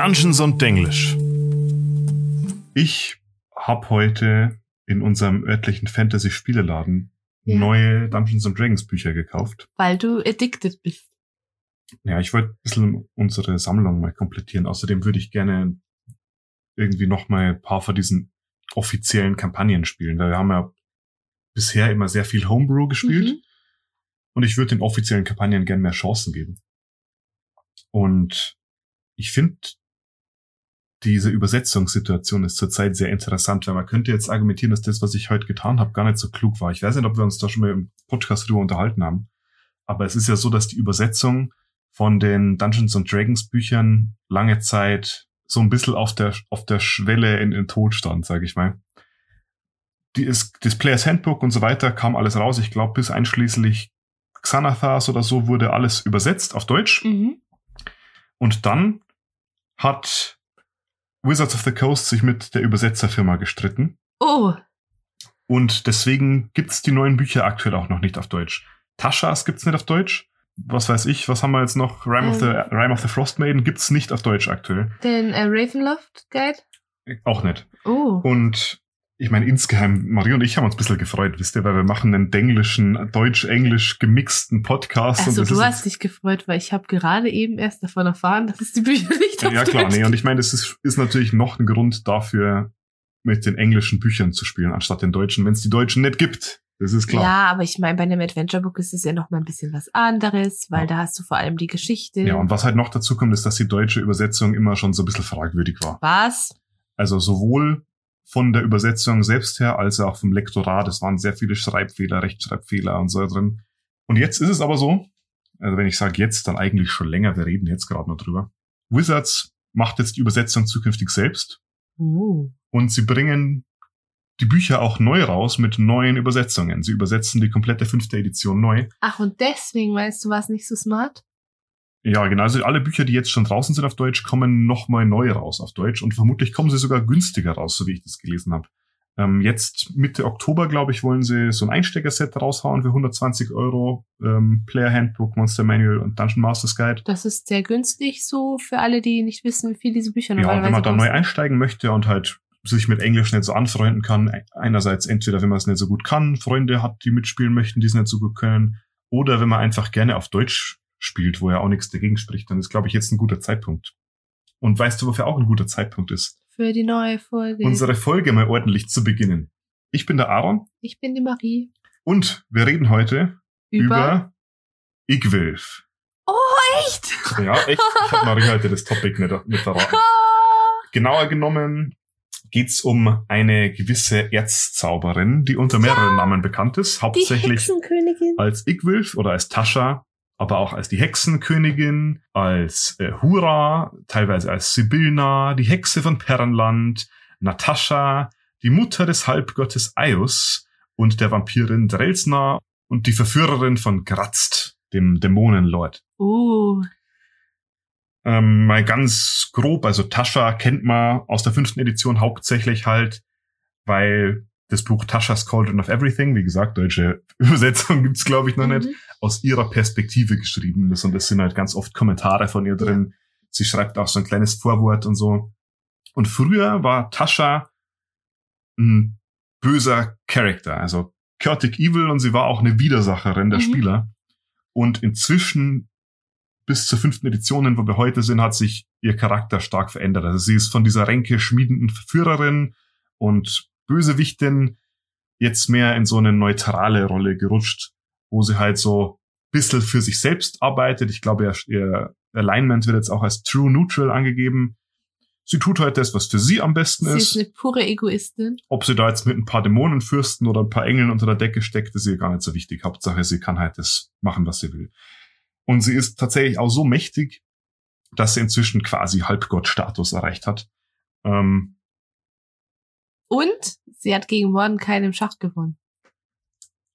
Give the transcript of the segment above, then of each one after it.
Dungeons und Denglisch. Ich habe heute in unserem örtlichen Fantasy-Spieleladen Ja. neue Dungeons and Dragons Bücher gekauft. Weil du addicted bist. Ja, ich wollte ein bisschen unsere Sammlung mal komplettieren. Außerdem würde ich gerne irgendwie noch mal ein paar von diesen offiziellen Kampagnen spielen. Da wir haben ja bisher immer sehr viel Homebrew gespielt. Mhm. Und ich würde den offiziellen Kampagnen gern mehr Chancen geben. Und ich finde, diese Übersetzungssituation ist zurzeit sehr interessant, weil man könnte jetzt argumentieren, dass das, was ich heute getan habe, gar nicht so klug war. Ich weiß nicht, ob wir uns da schon mal im Podcast drüber unterhalten haben. Aber es ist ja so, dass die Übersetzung von den Dungeons and Dragons Büchern lange Zeit so ein bisschen auf der, auf der Schwelle in den Tod stand, sage ich mal. Die ist, das Players Handbook und so weiter kam alles raus. Ich glaube, bis einschließlich Xanathas oder so wurde alles übersetzt auf Deutsch. Mhm. Und dann hat Wizards of the Coast sich mit der Übersetzerfirma gestritten. Oh, Und deswegen gibt's die neuen Bücher aktuell auch noch nicht auf Deutsch. Taschas gibt's nicht auf Deutsch. Was weiß ich, was haben wir jetzt noch? Rime, of, the, Ähm. Rime of the Frost Maiden gibt's nicht auf Deutsch aktuell. den äh, Ravenloft Guide? Auch nicht. Oh. Und ich meine, insgeheim, Marie und ich haben uns ein bisschen gefreut, wisst ihr, weil wir machen einen denglischen, deutsch-englisch gemixten Podcast. Also du hast dich gefreut, weil ich habe gerade eben erst davon erfahren, dass es die Bücher nicht auf Ja, klar, Deutsch nee, und ich meine, das ist, ist natürlich noch ein Grund dafür, mit den englischen Büchern zu spielen, anstatt den deutschen, wenn es die deutschen nicht gibt. Das ist klar. Ja, aber ich meine, bei einem Adventure Book ist es ja noch mal ein bisschen was anderes, weil Ja. da hast du vor allem die Geschichte. Ja, und was halt noch dazu kommt, ist, dass die deutsche Übersetzung immer schon so ein bisschen fragwürdig war. was? Also sowohl von der Übersetzung selbst her, als auch vom Lektorat. Es waren sehr viele Schreibfehler, Rechtschreibfehler und so drin. Und jetzt ist es aber so, also wenn ich sage jetzt, dann eigentlich schon länger, wir reden jetzt gerade noch drüber. Wizards macht jetzt die Übersetzung zukünftig selbst. Uh. Und sie bringen die Bücher auch neu raus mit neuen Übersetzungen. Sie übersetzen die komplette fünfte Edition neu. Ach, und deswegen meinst du, war es nicht so smart? Ja, genau. Also alle Bücher, die jetzt schon draußen sind auf Deutsch, kommen nochmal neu raus auf Deutsch. Und vermutlich kommen sie sogar günstiger raus, so wie ich das gelesen habe. Ähm, jetzt Mitte Oktober, glaube ich, wollen sie so ein Einsteigerset raushauen für 120 Euro. Ähm, Player Handbook, Monster Manual und Dungeon Masters Guide. Das ist sehr günstig so für alle, die nicht wissen, wie viel diese Bücher Ja, und normalerweise wenn man da neu einsteigen möchte und halt sich mit Englisch nicht so anfreunden kann, einerseits entweder, wenn man es nicht so gut kann, Freunde hat, die mitspielen möchten, die es nicht so gut können, oder wenn man einfach gerne auf Deutsch spielt, wo ja auch nichts dagegen spricht, dann ist, glaube ich, jetzt ein guter Zeitpunkt. Und weißt du, wofür auch ein guter Zeitpunkt ist? Für die neue Folge. Unsere Folge mal ordentlich zu beginnen. Ich bin der Aaron ich bin die Marie. und wir reden heute Über. über Igwilf. oh, echt? Ja, echt. Ich habe Marie heute das Topic nicht, nicht verraten. Genauer genommen geht's um eine gewisse Erzzauberin, die unter mehreren Namen bekannt ist, hauptsächlich als Igwilf oder als Tascha, aber auch als die Hexenkönigin, als äh, Hura, teilweise als Sibyllna, die Hexe von Perrenland, Natascha, die Mutter des Halbgottes Aius und der Vampirin Drelsna und die Verführerin von Grazzt, dem Dämonenlord. Uh, Ähm, mal ganz grob, also Tascha kennt man aus der fünften Edition hauptsächlich halt, weil das Buch Taschas Cauldron of Everything, wie gesagt, deutsche Übersetzung gibt's glaube ich noch nicht, mhm. aus ihrer Perspektive geschrieben ist und es sind halt ganz oft Kommentare von ihr drin. Sie schreibt auch so ein kleines Vorwort und so. Und früher war Tascha ein böser Charakter, also chaotic evil und sie war auch eine Widersacherin der Mhm. Spieler. Und inzwischen bis zur fünften Edition, wo wir heute sind, hat sich ihr Charakter stark verändert. Also sie ist von dieser Ränke schmiedenden Verführerin und Bösewichtin jetzt mehr in so eine neutrale Rolle gerutscht, wo sie halt so ein bisschen für sich selbst arbeitet. Ich glaube, ihr, Alignment wird jetzt auch als True Neutral angegeben. Sie tut halt das, was für sie am besten Sie ist. ist eine pure Egoistin. Ob sie da jetzt mit ein paar Dämonenfürsten oder ein paar Engeln unter der Decke steckt, ist ihr gar nicht so wichtig. Hauptsache, sie kann halt das machen, was sie will. Und sie ist tatsächlich auch so mächtig, dass sie inzwischen quasi Halbgott-Status erreicht hat. Ähm, Und sie hat gegen Mordecai im Schach gewonnen.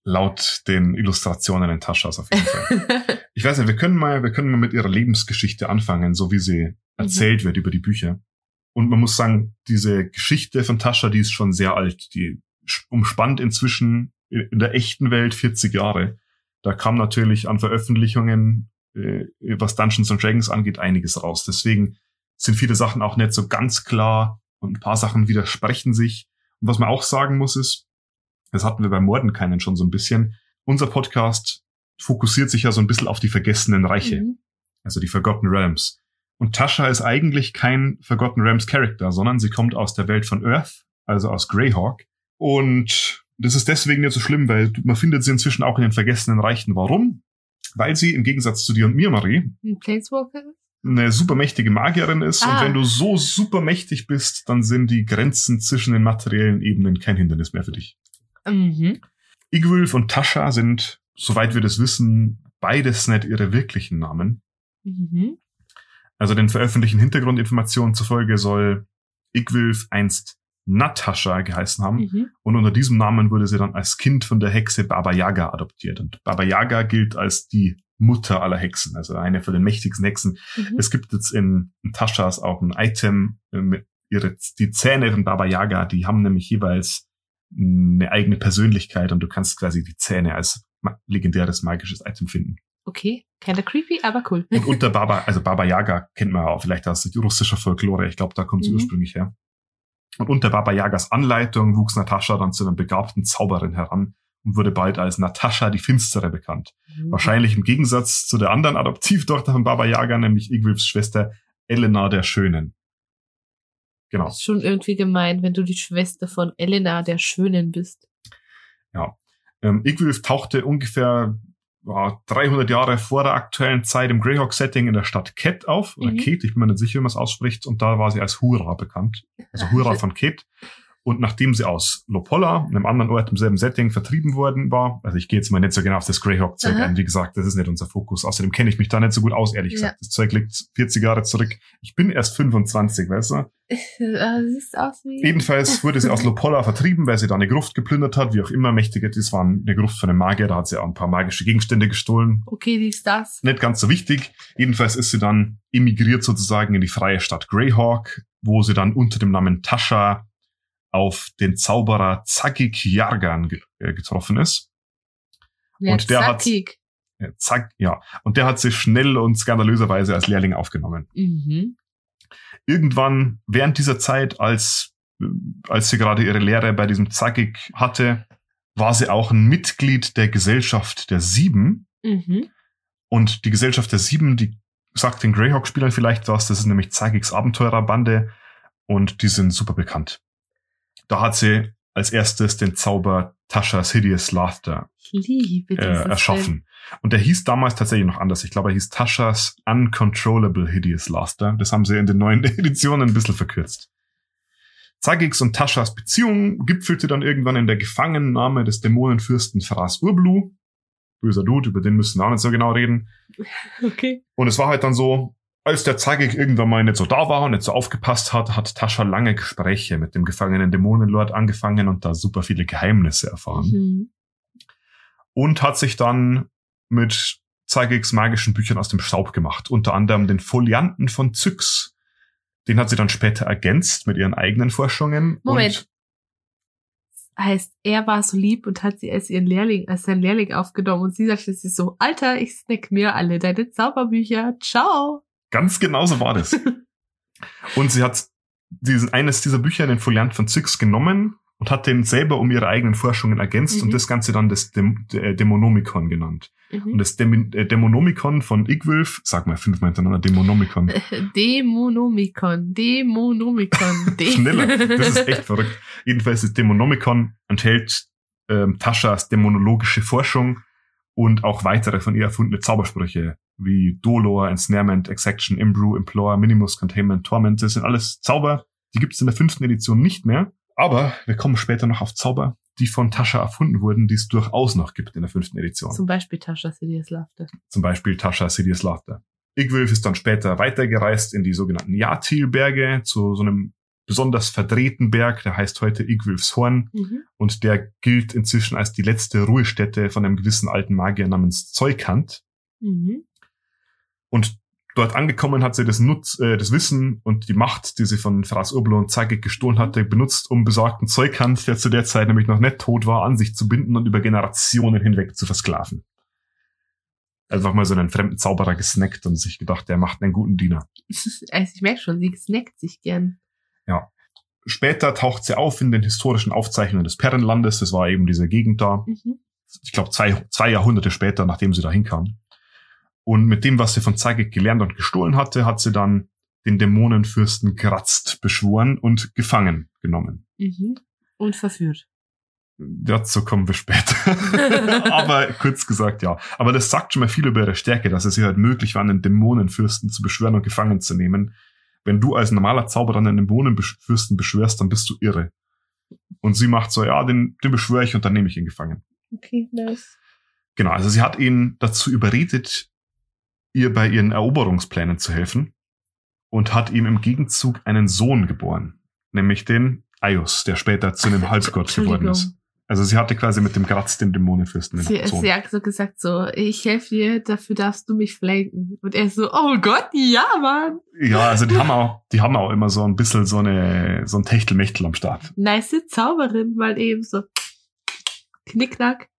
laut den Illustrationen in Taschas auf jeden Fall. Ich weiß nicht, wir können mal, wir können mal mit ihrer Lebensgeschichte anfangen, so wie sie erzählt wird über die Bücher. Und man muss sagen, diese Geschichte von Tascha, die ist schon sehr alt. Die umspannt inzwischen in der echten Welt 40 Jahre. Da kam natürlich an Veröffentlichungen, äh, was Dungeons and Dragons angeht, einiges raus. Deswegen sind viele Sachen auch nicht so ganz klar und ein paar Sachen widersprechen sich. Und was man auch sagen muss ist, das hatten wir beim Mordenkainen schon so ein bisschen, unser Podcast fokussiert sich ja so ein bisschen auf die vergessenen Reiche, Mhm. also die Forgotten Realms. Und Tasha ist eigentlich kein Forgotten Realms Character, sondern sie kommt aus der Welt von Earth, also aus Greyhawk. Und das ist deswegen nicht so schlimm, weil man findet sie inzwischen auch in den vergessenen Reichen. Warum? Weil sie im Gegensatz zu dir und mir, Marie, Ein Planeswalker? Eine supermächtige Magierin ist. Ah. Und wenn du so supermächtig bist, dann sind die Grenzen zwischen den materiellen Ebenen kein Hindernis mehr für dich. Mhm. Igwulf und Tascha sind, soweit wir das wissen, beides nicht ihre wirklichen Namen. Mhm. Also den veröffentlichten Hintergrundinformationen zufolge soll Igwulf einst Natascha geheißen haben. Mhm. Und unter diesem Namen wurde sie dann als Kind von der Hexe Baba Yaga adoptiert. Und Baba Yaga gilt als die Mutter aller Hexen, also eine von den mächtigsten Hexen. Mhm. Es gibt jetzt in, in Taschas auch ein Item äh, mit ihre, die Zähne von Baba Yaga, die haben nämlich jeweils eine eigene Persönlichkeit und du kannst quasi die Zähne als legendäres magisches Item finden. Okay, kinda creepy, aber cool. Und unter Baba, also Baba Yaga kennt man ja auch vielleicht aus russischer Folklore. Ich glaube, da kommt sie Mhm. ursprünglich her. Und unter Baba Yagas Anleitung wuchs Natascha dann zu einer begabten Zauberin heran und wurde bald als Natascha die Finstere bekannt. Mhm. Wahrscheinlich im Gegensatz zu der anderen Adoptivtochter von Baba Yaga, nämlich Igwilfs Schwester Elena der Schönen. Genau. Ist schon irgendwie gemein, wenn du die Schwester von Elena der Schönen bist. Ähm, Igwilf tauchte ungefähr ja, 300 Jahre vor der aktuellen Zeit im Greyhawk-Setting in der Stadt Ket auf, oder Mhm. Ket, ich bin mir nicht sicher, wie man es ausspricht, und da war sie als Hura bekannt, also Hura von Ket. Und nachdem sie aus Lopolla, einem anderen Ort im selben Setting, vertrieben worden war, also ich gehe jetzt mal nicht so genau auf das Greyhawk-Zeug ein, wie gesagt, das ist nicht unser Fokus. Außerdem kenne ich mich da nicht so gut aus, ehrlich Ja. gesagt. Das Zeug liegt 40 Jahre zurück. Ich bin erst 25, weißt du? Ah, siehst aus wie. Jedenfalls wurde sie aus Lopolla vertrieben, weil sie da eine Gruft geplündert hat, wie auch immer mächtige. Das war eine Gruft von einem Magier, da hat sie auch ein paar magische Gegenstände gestohlen. Okay, die ist das. Nicht ganz so wichtig. Jedenfalls ist sie dann emigriert sozusagen in die freie Stadt Greyhawk, wo sie dann unter dem Namen Tascha auf den Zauberer Zagik Jargan ge äh, getroffen ist. Ja, Und der hat- zackig. Ja, Zag, ja. Und der hat sie schnell und skandalöserweise als Lehrling aufgenommen. Mhm. irgendwann während dieser Zeit, als, äh, als sie gerade ihre Lehre bei diesem Zagik hatte, war sie auch ein Mitglied der Gesellschaft der Sieben. Mhm. Und die Gesellschaft der Sieben, die sagt den Greyhawk-Spielern vielleicht was, das ist nämlich Zagiks Abenteurerbande und die sind super bekannt. Da hat sie als erstes den Zauber Tasha's Hideous Laughter liebe äh, erschaffen. Und der hieß damals tatsächlich noch anders. Ich glaube, er hieß Tasha's Uncontrollable Hideous Laughter. Das haben sie in den neuen Editionen ein bisschen verkürzt. Zagiks und Tashas Beziehung gipfelte dann irgendwann in der Gefangennahme des Dämonenfürsten Faras Urblu. Böser Dude, über den müssen wir auch nicht so genau reden. Okay. Und es war halt dann so, als der Zagik irgendwann mal nicht so da war und nicht so aufgepasst hat, hat Tascha lange Gespräche mit dem gefangenen Dämonenlord angefangen und da super viele Geheimnisse erfahren Mhm. und hat sich dann mit Zagiks magischen Büchern aus dem Staub gemacht. Unter anderem den Folianten von Zyx. Den hat sie dann später ergänzt mit ihren eigenen Forschungen. Moment. Heißt, er war so lieb und hat sie als ihren Lehrling, als sein Lehrling aufgenommen und sie sagte sie so, Alter, ich snack mir alle deine Zauberbücher. Ciao. Und ganz genau so war das. und sie hat diesen, eines dieser Bücher, den Foliant von Zyx, genommen und hat den selber um ihre eigenen Forschungen ergänzt Mhm. und das Ganze dann das Däm äh, Dämonomikon genannt. Und Mhm. das Däm äh, Dämonomikon von Igwulf, sag mal fünfmal hintereinander, Dämonomikon. Dämonomikon, Dämonomikon, Dä Schneller. Das ist echt verrückt. Jedenfalls das Dämonomikon enthält ähm, Taschas dämonologische Forschung und auch weitere von ihr erfundene Zaubersprüche wie Dolor, Ensnarement, Exaction, Imbrew, Implore, Minimus, Containment, Torment. Das sind alles Zauber, die gibt es in der fünften Edition nicht mehr. Aber wir kommen später noch auf Zauber, die von Tascha erfunden wurden, die es durchaus noch gibt in der fünften Edition. Zum Beispiel Tascha Sidious Laughter. Zum Beispiel Tascha Sidious Laughter. Igwulf ist dann später weitergereist in die sogenannten Yatil-Berge zu so einem besonders verdrehten Berg, der heißt heute Igwulfs Horn Mhm. und der gilt inzwischen als die letzte Ruhestätte von einem gewissen alten Magier namens Zeukant. Mhm. Und dort angekommen hat sie das, Nutz, äh, das Wissen und die Macht, die sie von Fras Urblo und Zagik gestohlen hatte, benutzt, um besagten Zeukant, der zu der Zeit nämlich noch nicht tot war, an sich zu binden und über Generationen hinweg zu versklaven. einfach mal so einen fremden Zauberer gesnackt und sich gedacht, der macht einen guten Diener. Also ich merke schon, sie snackt sich gern. Ja. Später taucht sie auf in den historischen Aufzeichnungen des Perrenlandes. Das war eben diese Gegend da. Mhm. Ich glaube, zwei, zwei Jahrhunderte später, nachdem sie da hinkam. Und mit dem, was sie von Zeigek gelernt und gestohlen hatte, hat sie dann den Dämonenfürsten Gratzt beschworen und gefangen genommen. Mhm. Und verführt. Dazu kommen wir später. Aber kurz gesagt, ja. Aber das sagt schon mal viel über ihre Stärke, dass es ihr halt möglich war, einen Dämonenfürsten zu beschwören und gefangen zu nehmen. Wenn du als normaler Zauberer einen Dämonenfürsten beschwörst, dann bist du irre. Und sie macht so, ja, den, den beschwöre ich und dann nehme ich ihn gefangen. Okay, nice. Genau, also sie hat ihn dazu überredet, ihr bei ihren Eroberungsplänen zu helfen und hat ihm im Gegenzug einen Sohn geboren, nämlich den Aios, der später zu einem Halbgott geworden ist. Also sie hatte quasi mit dem Graz den Dämonenfürsten Sie, sie hat so gesagt so, ich helfe dir, dafür darfst du mich flanken. Und er so, oh Gott, ja, Mann. Ja, also die haben auch, die haben auch immer so ein bisschen so eine, so ein Techtelmechtel am Start. Nice Zauberin, weil eben so knickknack.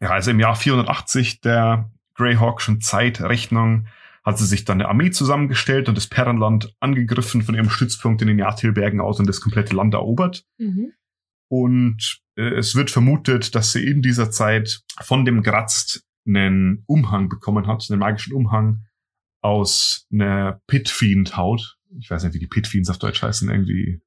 Ja, also im Jahr 480 der Greyhawkschen Zeitrechnung hat sie sich dann eine Armee zusammengestellt und das Perrenland angegriffen von ihrem Stützpunkt in den Jahrtilbergen aus und das komplette Land erobert. Mhm. Und es wird vermutet, dass sie in dieser Zeit von dem Grazzt einen Umhang bekommen hat, einen magischen Umhang aus einer Pitfiend-Haut. Ich weiß nicht, wie die Pitfiends auf Deutsch heißen, irgendwie.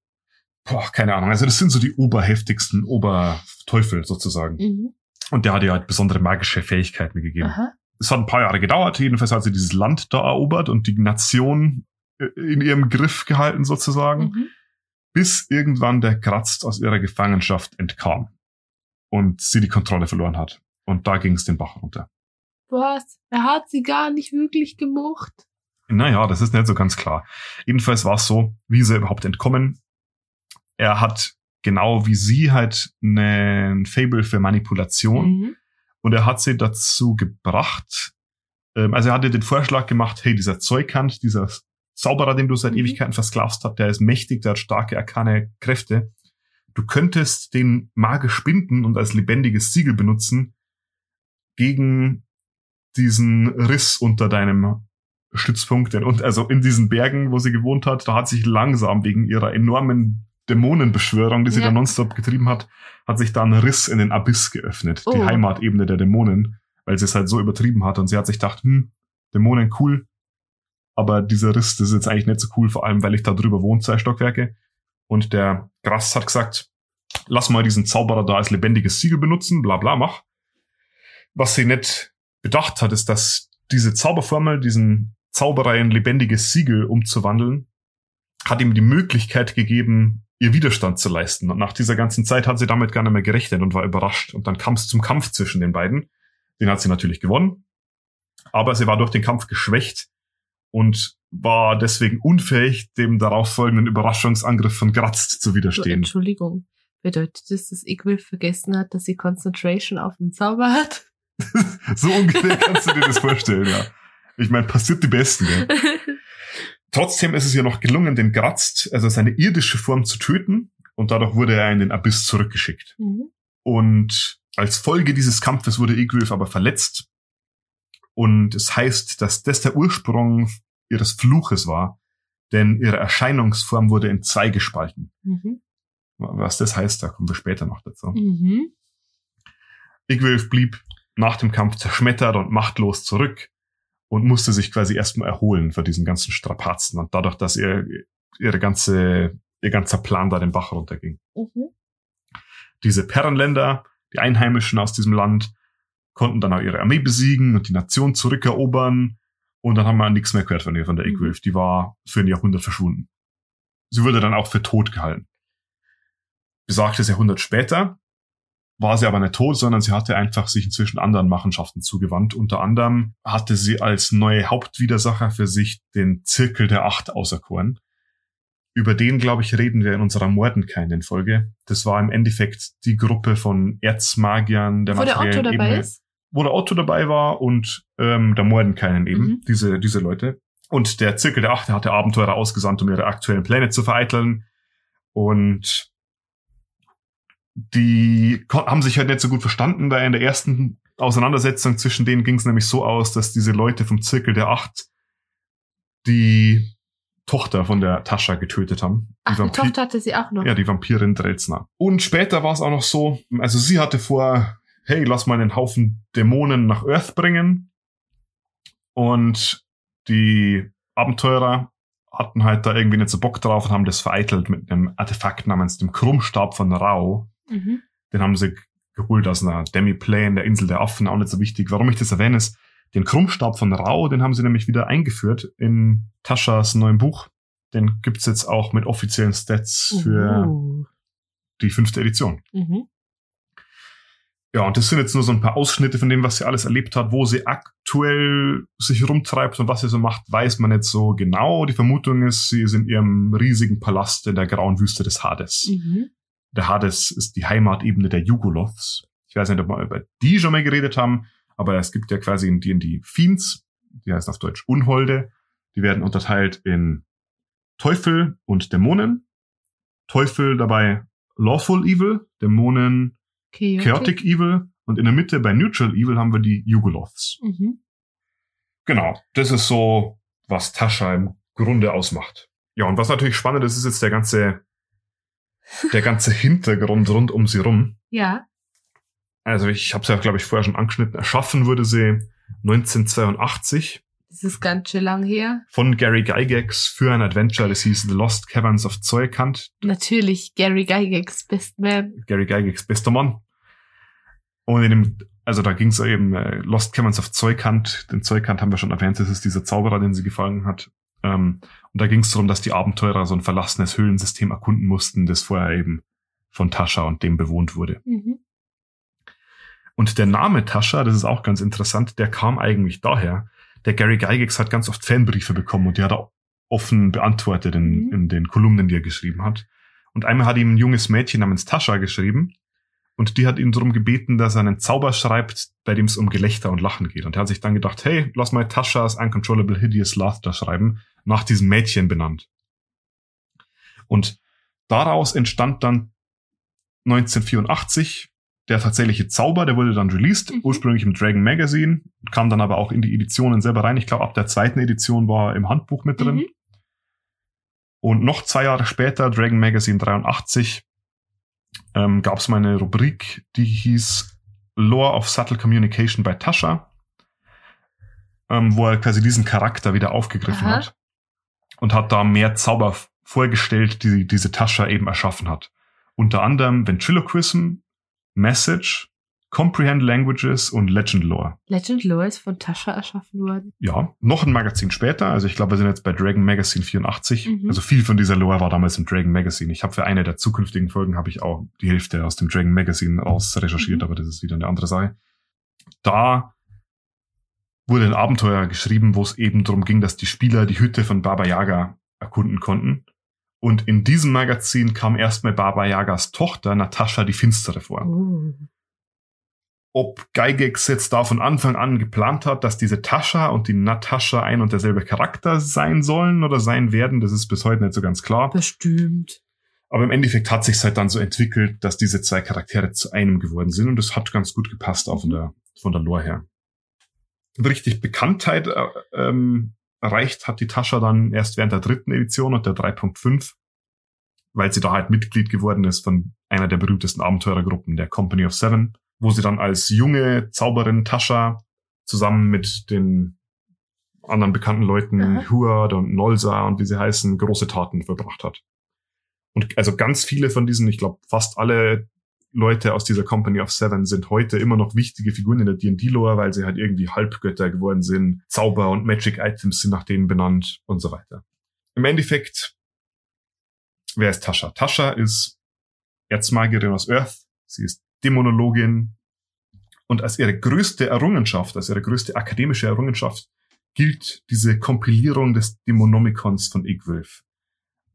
Boah, keine Ahnung. Also das sind so die oberheftigsten Oberteufel sozusagen. Mhm. Und der hat ihr halt besondere magische Fähigkeiten gegeben. Aha. Es hat ein paar Jahre gedauert. Jedenfalls hat sie dieses Land da erobert und die Nation äh, in ihrem Griff gehalten sozusagen Mhm. Bis irgendwann der Kratzt aus ihrer Gefangenschaft entkam und sie die Kontrolle verloren hat. Und da ging es den Bach runter. Was? Er hat sie gar nicht wirklich gemocht. Naja, das ist nicht so ganz klar. Jedenfalls war es so, wie er überhaupt entkommen? Er hat genau wie sie halt einen Fable für Manipulation Mhm. und er hat sie dazu gebracht, ähm, also er hatte den Vorschlag gemacht, hey, dieser Zeugkant, dieser Zauberer, den du seit Mhm. Ewigkeiten versklavst hast, der ist mächtig, der hat starke, arkane Kräfte. Du könntest den magisch binden und als lebendiges Siegel benutzen gegen diesen Riss unter deinem Stützpunkt. Und also in diesen Bergen, wo sie gewohnt hat, da hat sich langsam wegen ihrer enormen Dämonenbeschwörung, die sie Ja. da nonstop getrieben hat, hat sich da ein Riss in den Abyss geöffnet, die Oh. Heimatebene der Dämonen, weil sie es halt so übertrieben hat und sie hat sich gedacht, hm, Dämonen cool, aber dieser Riss, das ist jetzt eigentlich nicht so cool, vor allem, weil ich da drüber wohne, zwei Stockwerke. Und der Grass hat gesagt, lass mal diesen Zauberer da als lebendiges Siegel benutzen, bla bla, mach. Was sie nicht bedacht hat, ist, dass diese Zauberformel, diesen Zauberer in lebendiges Siegel umzuwandeln, hat ihm die Möglichkeit gegeben, ihr Widerstand zu leisten. Und nach dieser ganzen Zeit hat sie damit gar nicht mehr gerechnet und war überrascht. Und dann kam es zum Kampf zwischen den beiden. Den hat sie natürlich gewonnen. Aber sie war durch den Kampf geschwächt und war deswegen unfähig, dem darauffolgenden Überraschungsangriff von Graz zu widerstehen. Entschuldigung. Bedeutet das, dass Igwil vergessen hat, dass sie Concentration auf dem Zauber hat? So ungefähr kannst du dir das vorstellen, ja. Ich meine, passiert die Besten, gell? Trotzdem ist es ihr noch gelungen, den Graz, also seine irdische Form zu töten und dadurch wurde er in den Abyss zurückgeschickt. mhm. Und als Folge dieses Kampfes wurde Igwilf aber verletzt. Und es heißt, dass das der Ursprung ihres Fluches war, denn ihre Erscheinungsform wurde in zwei gespalten. Mhm. Was das heißt, da kommen wir später noch dazu. Mhm. Igwilf blieb nach dem Kampf zerschmettert und machtlos zurück und musste sich quasi erstmal erholen für diesen ganzen Strapazen und dadurch, dass ihr ihre ganze, ihr ganzer Plan da den Bach runterging. Mhm. Diese Perrenländer, die Einheimischen aus diesem Land, konnten dann auch ihre Armee besiegen und die Nation zurückerobern und dann haben wir nichts mehr gehört von ihr, von der Mhm. Igwilf. Die war für ein Jahrhundert verschwunden. Sie wurde dann auch für tot gehalten. Besagtes Jahrhundert später war sie aber nicht tot, sondern sie hatte einfach sich inzwischen anderen Machenschaften zugewandt. Unter anderem hatte sie als neue Hauptwidersacher für sich den Zirkel der Acht auserkoren. Über den, glaube ich, reden wir in unserer Mordenkainen-Folge. Das war im Endeffekt die Gruppe von Erzmagiern der Wo der Otto dabei Ebene, ist? Wo der Otto dabei war und ähm, der Mordenkainen eben, Mhm. diese, diese Leute. Und der Zirkel der Acht der hatte Abenteurer ausgesandt, um ihre aktuellen Pläne zu vereiteln. Und die haben sich halt nicht so gut verstanden, weil in der ersten Auseinandersetzung zwischen denen ging es nämlich so aus, dass diese Leute vom Zirkel der Acht die Tochter von der Tascha getötet haben. Die Ach, die Vampir- Tochter hatte sie auch noch. ja, die Vampirin Drelzner. Und später war es auch noch so, also sie hatte vor, hey, lass mal einen Haufen Dämonen nach Earth bringen. Und die Abenteurer hatten halt da irgendwie nicht so Bock drauf und haben das vereitelt mit einem Artefakt namens dem Krummstab von Rau. Mhm. Den haben sie geholt aus einer Demi-Plane der Insel der Affen, auch nicht so wichtig. Warum ich das erwähne, ist, den Krummstab von Rau, den haben sie nämlich wieder eingeführt in Taschas neuem Buch. Den gibt's jetzt auch mit offiziellen Stats für Uh. die fünfte Edition. Mhm. Ja, und das sind jetzt nur so ein paar Ausschnitte von dem, was sie alles erlebt hat, wo sie aktuell sich rumtreibt und was sie so macht, weiß man nicht so genau. Die Vermutung ist, sie ist in ihrem riesigen Palast in der grauen Wüste des Hades. Mhm. Der Hades ist die Heimatebene der Jugoloths. Ich weiß nicht, ob wir über die schon mal geredet haben, aber es gibt ja quasi in D&D Fiends, die heißen auf Deutsch Unholde. Die werden unterteilt in Teufel und Dämonen. Teufel dabei Lawful Evil, Dämonen Chaotic. Chaotic Evil und in der Mitte bei Neutral Evil haben wir die Jugoloths. Mhm. Genau, das ist so, was Tascha im Grunde ausmacht. Ja, und was natürlich spannend ist, ist jetzt der ganze, der ganze Hintergrund rund um sie rum. Ja. Also ich habe es ja, glaube ich, vorher schon angeschnitten. Erschaffen wurde sie 1982 Das ist ganz schön lang her. von Gary Gygax für ein Adventure, das hieß The Lost Caverns of Zoikant. Natürlich Gary Gygax, Best Man. Gary Gygax, bester Mann. Und in dem, also da ging es eben äh, Lost Caverns of Zoikant. Den Zoikant haben wir schon erwähnt, das ist dieser Zauberer, den sie gefangen hat. Ähm, und da ging es darum, dass die Abenteurer so ein verlassenes Höhlensystem erkunden mussten, das vorher eben von Tascha und dem bewohnt wurde. Mhm. Und der Name Tascha, das ist auch ganz interessant, der kam eigentlich daher. Der Gary Gygax hat ganz oft Fanbriefe bekommen und die hat er offen beantwortet in, Mhm. in den Kolumnen, die er geschrieben hat. Und einmal hat ihm ein junges Mädchen namens Tascha geschrieben und die hat ihn darum gebeten, dass er einen Zauber schreibt, bei dem es um Gelächter und Lachen geht. Und er hat sich dann gedacht, hey, lass mal Taschas Uncontrollable Hideous Laughter schreiben, nach diesem Mädchen benannt. Und daraus entstand dann 1984 der tatsächliche Zauber, der wurde dann released, Mhm. ursprünglich im Dragon Magazine, kam dann aber auch in die Editionen selber rein. Ich glaube, ab der zweiten Edition war er im Handbuch mit drin. Mhm. Und noch zwei Jahre später, Dragon Magazine 83, ähm, gab es mal eine Rubrik, die hieß Lore of Subtle Communication bei Tascha, ähm, wo er quasi diesen Charakter wieder aufgegriffen Aha. hat und hat da mehr Zauber vorgestellt, die diese Tascha eben erschaffen hat. Unter anderem Ventriloquism, Message, Comprehend Languages und Legend Lore. Legend Lore ist von Tascha erschaffen worden. Ja, noch ein Magazin später, also ich glaube, wir sind jetzt bei Dragon Magazine 84. Mhm. Also viel von dieser Lore war damals im Dragon Magazine. Ich habe für eine der zukünftigen Folgen habe ich auch die Hälfte aus dem Dragon Magazine aus recherchiert, Mhm. aber das ist wieder eine andere Sache. Da wurde ein Abenteuer geschrieben, wo es eben darum ging, dass die Spieler die Hütte von Baba Yaga erkunden konnten. Und in diesem Magazin kam erstmal Baba Yagas Tochter Natascha die Finstere vor Oh. Ob Gygax jetzt da von Anfang an geplant hat, dass diese Tascha und die Natascha ein und derselbe Charakter sein sollen oder sein werden, das ist bis heute nicht so ganz klar. Bestimmt. Aber im Endeffekt hat sich halt dann so entwickelt, dass diese zwei Charaktere zu einem geworden sind und das hat ganz gut gepasst auch von der, von der Lore her. Richtig Bekanntheit äh, ähm, erreicht hat die Tascha dann erst während der dritten Edition und der 3.5, weil sie da halt Mitglied geworden ist von einer der berühmtesten Abenteurergruppen, der Company of Seven, wo sie dann als junge Zauberin Tascha zusammen mit den anderen bekannten Leuten, Aha. Huard und Nolsa und wie sie heißen, große Taten verbracht hat. Und also ganz viele von diesen, ich glaube fast alle Leute aus dieser Company of Seven sind heute immer noch wichtige Figuren in der D&D-Lore, weil sie halt irgendwie Halbgötter geworden sind. Zauber und Magic-Items sind nach denen benannt und so weiter. Im Endeffekt, wer ist Tascha? Tascha ist Erzmagierin aus Earth. Sie ist Dämonologin. Und als ihre größte Errungenschaft, als ihre größte akademische Errungenschaft gilt diese Kompilierung des Dämonomikons von Igwulf.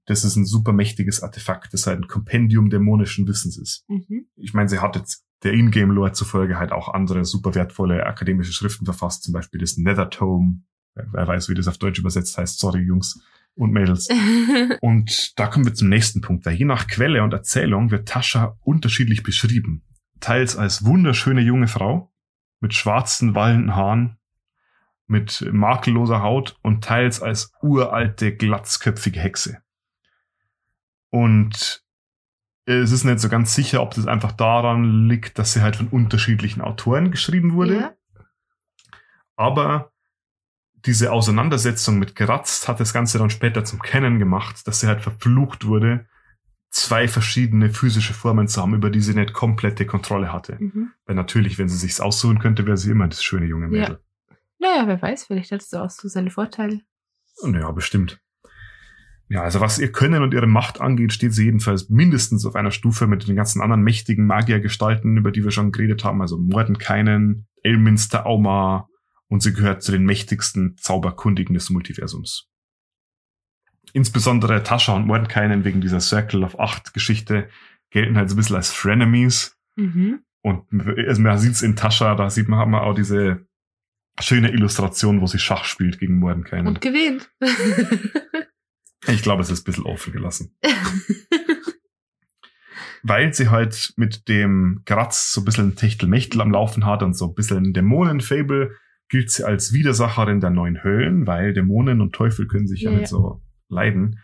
Das ist ein super mächtiges Artefakt, das halt ein Kompendium dämonischen Wissens ist. Mhm. Ich meine, sie hat jetzt der Ingame-Lore zufolge halt auch andere super wertvolle akademische Schriften verfasst, zum Beispiel das Nether Tome. Wer wer weiß, wie das auf Deutsch übersetzt heißt. Sorry, Jungs und Mädels. Und da kommen wir zum nächsten Punkt, weil je nach Quelle und Erzählung wird Tascha unterschiedlich beschrieben. Teils als wunderschöne junge Frau, mit schwarzen, wallenden Haaren, mit makelloser Haut und teils als uralte, glatzköpfige Hexe. Und es ist nicht so ganz sicher, ob das einfach daran liegt, dass sie halt von unterschiedlichen Autoren geschrieben wurde. Ja. Aber diese Auseinandersetzung mit Geratzt hat das Ganze dann später zum Kennen gemacht, dass sie halt verflucht wurde, zwei verschiedene physische Formen zu haben, über die sie nicht komplette Kontrolle hatte. Mhm. Weil natürlich, wenn sie sich's aussuchen könnte, wäre sie immer das schöne junge Mädel. Naja, wer weiß, vielleicht hattest du auch so seine Vorteile. Ja, bestimmt. Ja, also was ihr Können und ihre Macht angeht, steht sie jedenfalls mindestens auf einer Stufe mit den ganzen anderen mächtigen Magiergestalten, über die wir schon geredet haben, also Mordenkainen, Elminster Auma und sie gehört zu den mächtigsten Zauberkundigen des Multiversums. Insbesondere Tascha und Mordenkainen wegen dieser Circle of Acht Geschichte gelten halt so ein bisschen als Frenemies Mhm. und also man sieht's in Tascha, da sieht man, hat man auch diese schöne Illustration, wo sie Schach spielt gegen Mordenkainen. Und gewinnt. Ich glaube, es ist ein bisschen offen gelassen. Weil sie halt mit dem Graz so ein bisschen ein Techtelmechtel am Laufen hat und so ein bisschen ein Dämonenfable, gilt sie als Widersacherin der neuen Höllen, weil Dämonen und Teufel können sich ja, Ja. nicht so leiden.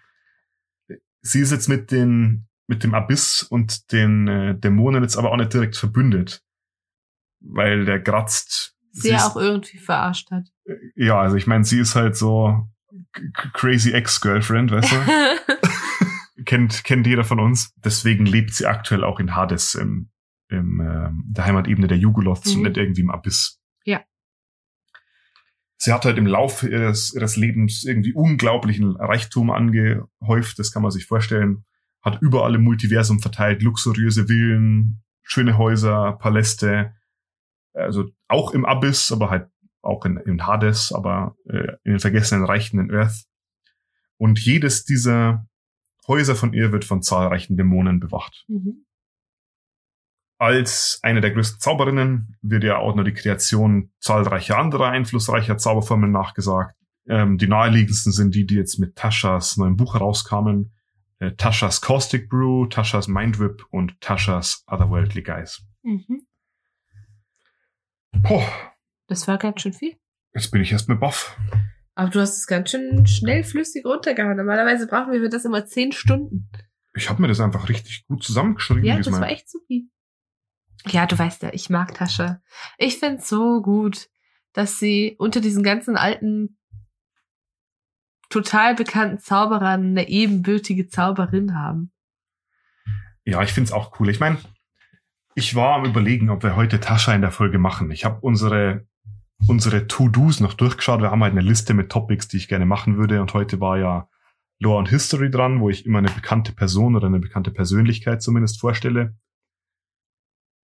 Sie ist jetzt mit den, mit dem Abyss und den äh, Dämonen jetzt aber auch nicht direkt verbündet. Weil der Graz Sie ja auch irgendwie verarscht hat. ja, also ich meine, sie ist halt so crazy Ex-Girlfriend, weißt du? kennt, kennt jeder von uns. Deswegen lebt sie aktuell auch in Hades, im, im ähm, der Heimatebene der Jugoloths und Mhm. nicht irgendwie im Abyss. Sie hat halt im Laufe ihres, ihres Lebens irgendwie unglaublichen Reichtum angehäuft, das kann man sich vorstellen. Hat überall im Multiversum verteilt, luxuriöse Villen, schöne Häuser, Paläste. Also auch im Abyss, aber halt auch in, in Hades, aber äh, in den vergessenen Reichen in Earth. Und jedes dieser Häuser von ihr wird von zahlreichen Dämonen bewacht. mhm. Als eine der größten Zauberinnen wird ja auch nur die Kreation zahlreicher anderer einflussreicher Zauberformeln nachgesagt. Ähm, die naheliegendsten sind die, die jetzt mit Taschas neuem Buch herauskamen. Äh, Taschas Caustic Brew, Taschas Mind Whip und Taschas Otherworldly Guys. Mhm. Boah, Das war ganz schön viel. jetzt bin ich erst mit Buff. Aber du hast es ganz schön schnell flüssig runtergehauen. Normalerweise brauchen wir für das immer zehn Stunden. Ich habe mir das einfach richtig gut zusammengeschrieben Ja, das war echt super. Ja, du weißt ja, ich mag Tascha. Ich find's so gut, dass sie unter diesen ganzen alten, total bekannten Zauberern eine ebenbürtige Zauberin haben. Ja, ich find's auch cool. Ich meine, ich war am überlegen, ob wir heute Tascha in der Folge machen. Ich habe unsere unsere To-Dos noch durchgeschaut. Wir haben halt eine Liste mit Topics, die ich gerne machen würde. Und heute war ja Lore und History dran, wo ich immer eine bekannte Person oder eine bekannte Persönlichkeit zumindest vorstelle.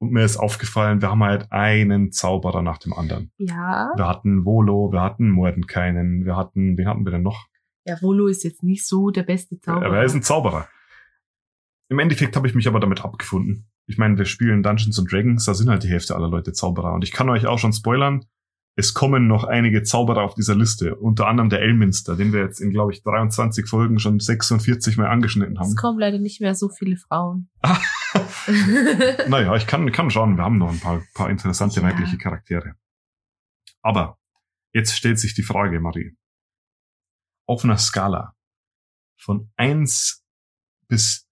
Und mir ist aufgefallen, wir haben halt einen Zauberer nach dem anderen. Ja. Wir hatten Volo, wir hatten Mordenkainen, wir hatten, wen hatten wir denn noch? Ja, Volo ist jetzt nicht so der beste Zauberer. Aber er ist ein Zauberer. Im Endeffekt habe ich mich aber damit abgefunden. Ich meine, wir spielen Dungeons and Dragons, da sind halt die Hälfte aller Leute Zauberer. Und ich kann euch auch schon spoilern, es kommen noch einige Zauberer auf dieser Liste. Unter anderem der Elminster, den wir jetzt in, glaube ich, 23 Folgen schon 46 Mal angeschnitten es haben. kommen leider nicht mehr so viele Frauen. Naja, ich kann, kann schauen, wir haben noch ein paar, paar interessante Ja. weibliche Charaktere. Aber jetzt stellt sich die Frage, Marie. Auf einer Skala von 1 bis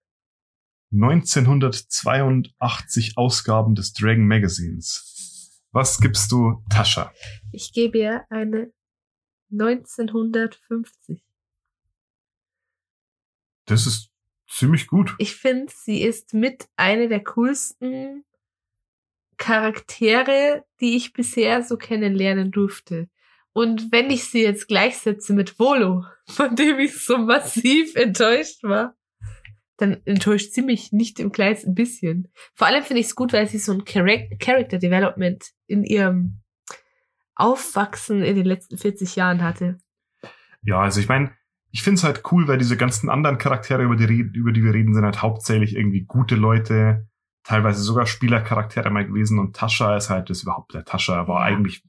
1982 Ausgaben des Dragon Magazines. Was gibst du Tascha? ich gebe ihr eine 1950. Das ist ziemlich gut. Ich finde, sie ist mit eine der coolsten Charaktere, die ich bisher so kennenlernen durfte. Und wenn ich sie jetzt gleichsetze mit Volo, von dem ich so massiv enttäuscht war, dann enttäuscht sie mich nicht im kleinsten bisschen. Vor allem finde ich es gut, weil sie so ein Charac- Character Development in ihrem Aufwachsen in den letzten 40 Jahren hatte. Ja, also ich meine, ich find's halt cool, weil diese ganzen anderen Charaktere, über die, über die wir reden, sind halt hauptsächlich irgendwie gute Leute, teilweise sogar Spielercharaktere mal gewesen und Tascha ist halt das überhaupt der Tascha, war eigentlich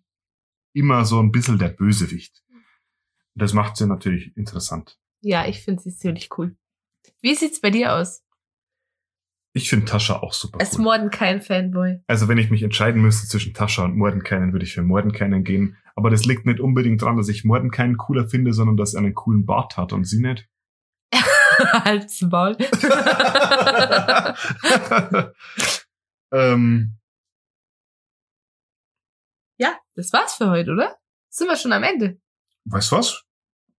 immer so ein bisschen der Bösewicht. Das macht sie natürlich interessant. Ja, ich finde sie ziemlich cool. Wie sieht's bei dir aus? Ich finde Tascha auch super Als cool. Mordenkain Fanboy. Also wenn ich mich entscheiden müsste zwischen Tascha und Mordenkainen, würde ich für Mordenkainen gehen. Aber das liegt nicht unbedingt daran, dass ich Mordenkainen cooler finde, sondern dass er einen coolen Bart hat und sie nicht. Halt's Maul. ähm, ja, das war's für heute, oder? Sind wir schon am Ende? weißt du was?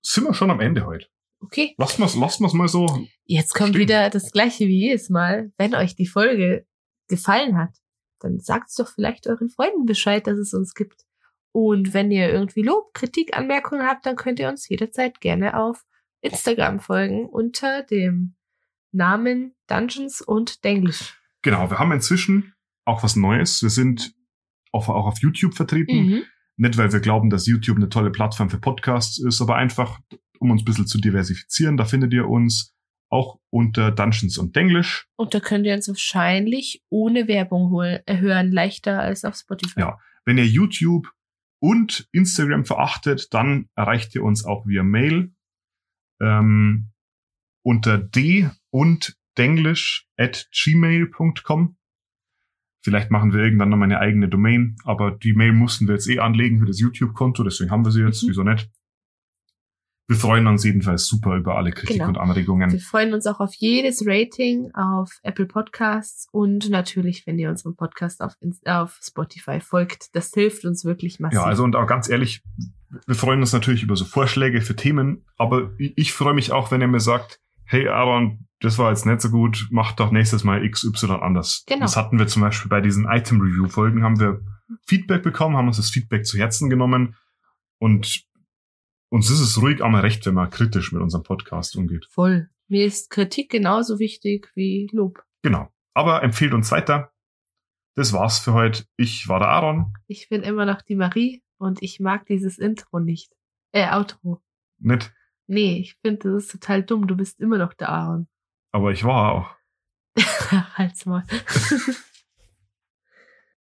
Sind wir schon am Ende heute. Okay. Lass mal's, lass mal's mal so. Jetzt kommt Stimmt. wieder das gleiche wie jedes Mal. Wenn euch die Folge gefallen hat, dann sagt's doch vielleicht euren Freunden Bescheid, dass es uns gibt. Und wenn ihr irgendwie Lob, Kritik, Anmerkungen habt, dann könnt ihr uns jederzeit gerne auf Instagram folgen unter dem Namen Dungeons und Denglisch. Genau, wir haben inzwischen auch was Neues. Wir sind auf, auch auf YouTube vertreten. Mhm. Nicht, weil wir glauben, dass YouTube eine tolle Plattform für Podcasts ist, aber einfach, um uns ein bisschen zu diversifizieren. Da findet ihr uns auch unter Dungeons und Denglisch. Und da könnt ihr uns wahrscheinlich ohne Werbung holen, äh, hören, leichter als auf Spotify. Ja. Wenn ihr YouTube und Instagram verachtet, dann erreicht ihr uns auch via Mail ähm, unter d und denglisch at gmail.com. Vielleicht machen wir irgendwann noch mal eine eigene Domain, aber die Mail mussten wir jetzt eh anlegen für das YouTube-Konto, deswegen haben wir sie jetzt. Mhm. Wieso nicht? Wir freuen uns jedenfalls super über alle Kritik Genau. und Anregungen. Wir freuen uns auch auf jedes Rating auf Apple Podcasts und natürlich, wenn ihr unserem Podcast auf, auf Spotify folgt. Das hilft uns wirklich massiv. Ja, also und auch ganz ehrlich, wir freuen uns natürlich über so Vorschläge für Themen, aber ich, freue mich auch, wenn ihr mir sagt, hey Aaron, das war jetzt nicht so gut, mach doch nächstes Mal XY anders. Genau. Das hatten wir zum Beispiel bei diesen Item-Review-Folgen, haben wir Feedback bekommen, haben uns das Feedback zu Herzen genommen und uns ist es ruhig einmal recht, wenn man kritisch mit unserem Podcast umgeht. Voll. Mir ist Kritik genauso wichtig wie Lob. Genau. Aber empfehlt uns weiter. Das war's für heute. Ich war der Aaron. Ich bin immer noch die Marie und ich mag dieses Intro nicht. Äh, Outro. Nicht, Nee, ich finde, das ist total dumm. Du bist immer noch der Aaron. aber ich war auch. Halt's mal.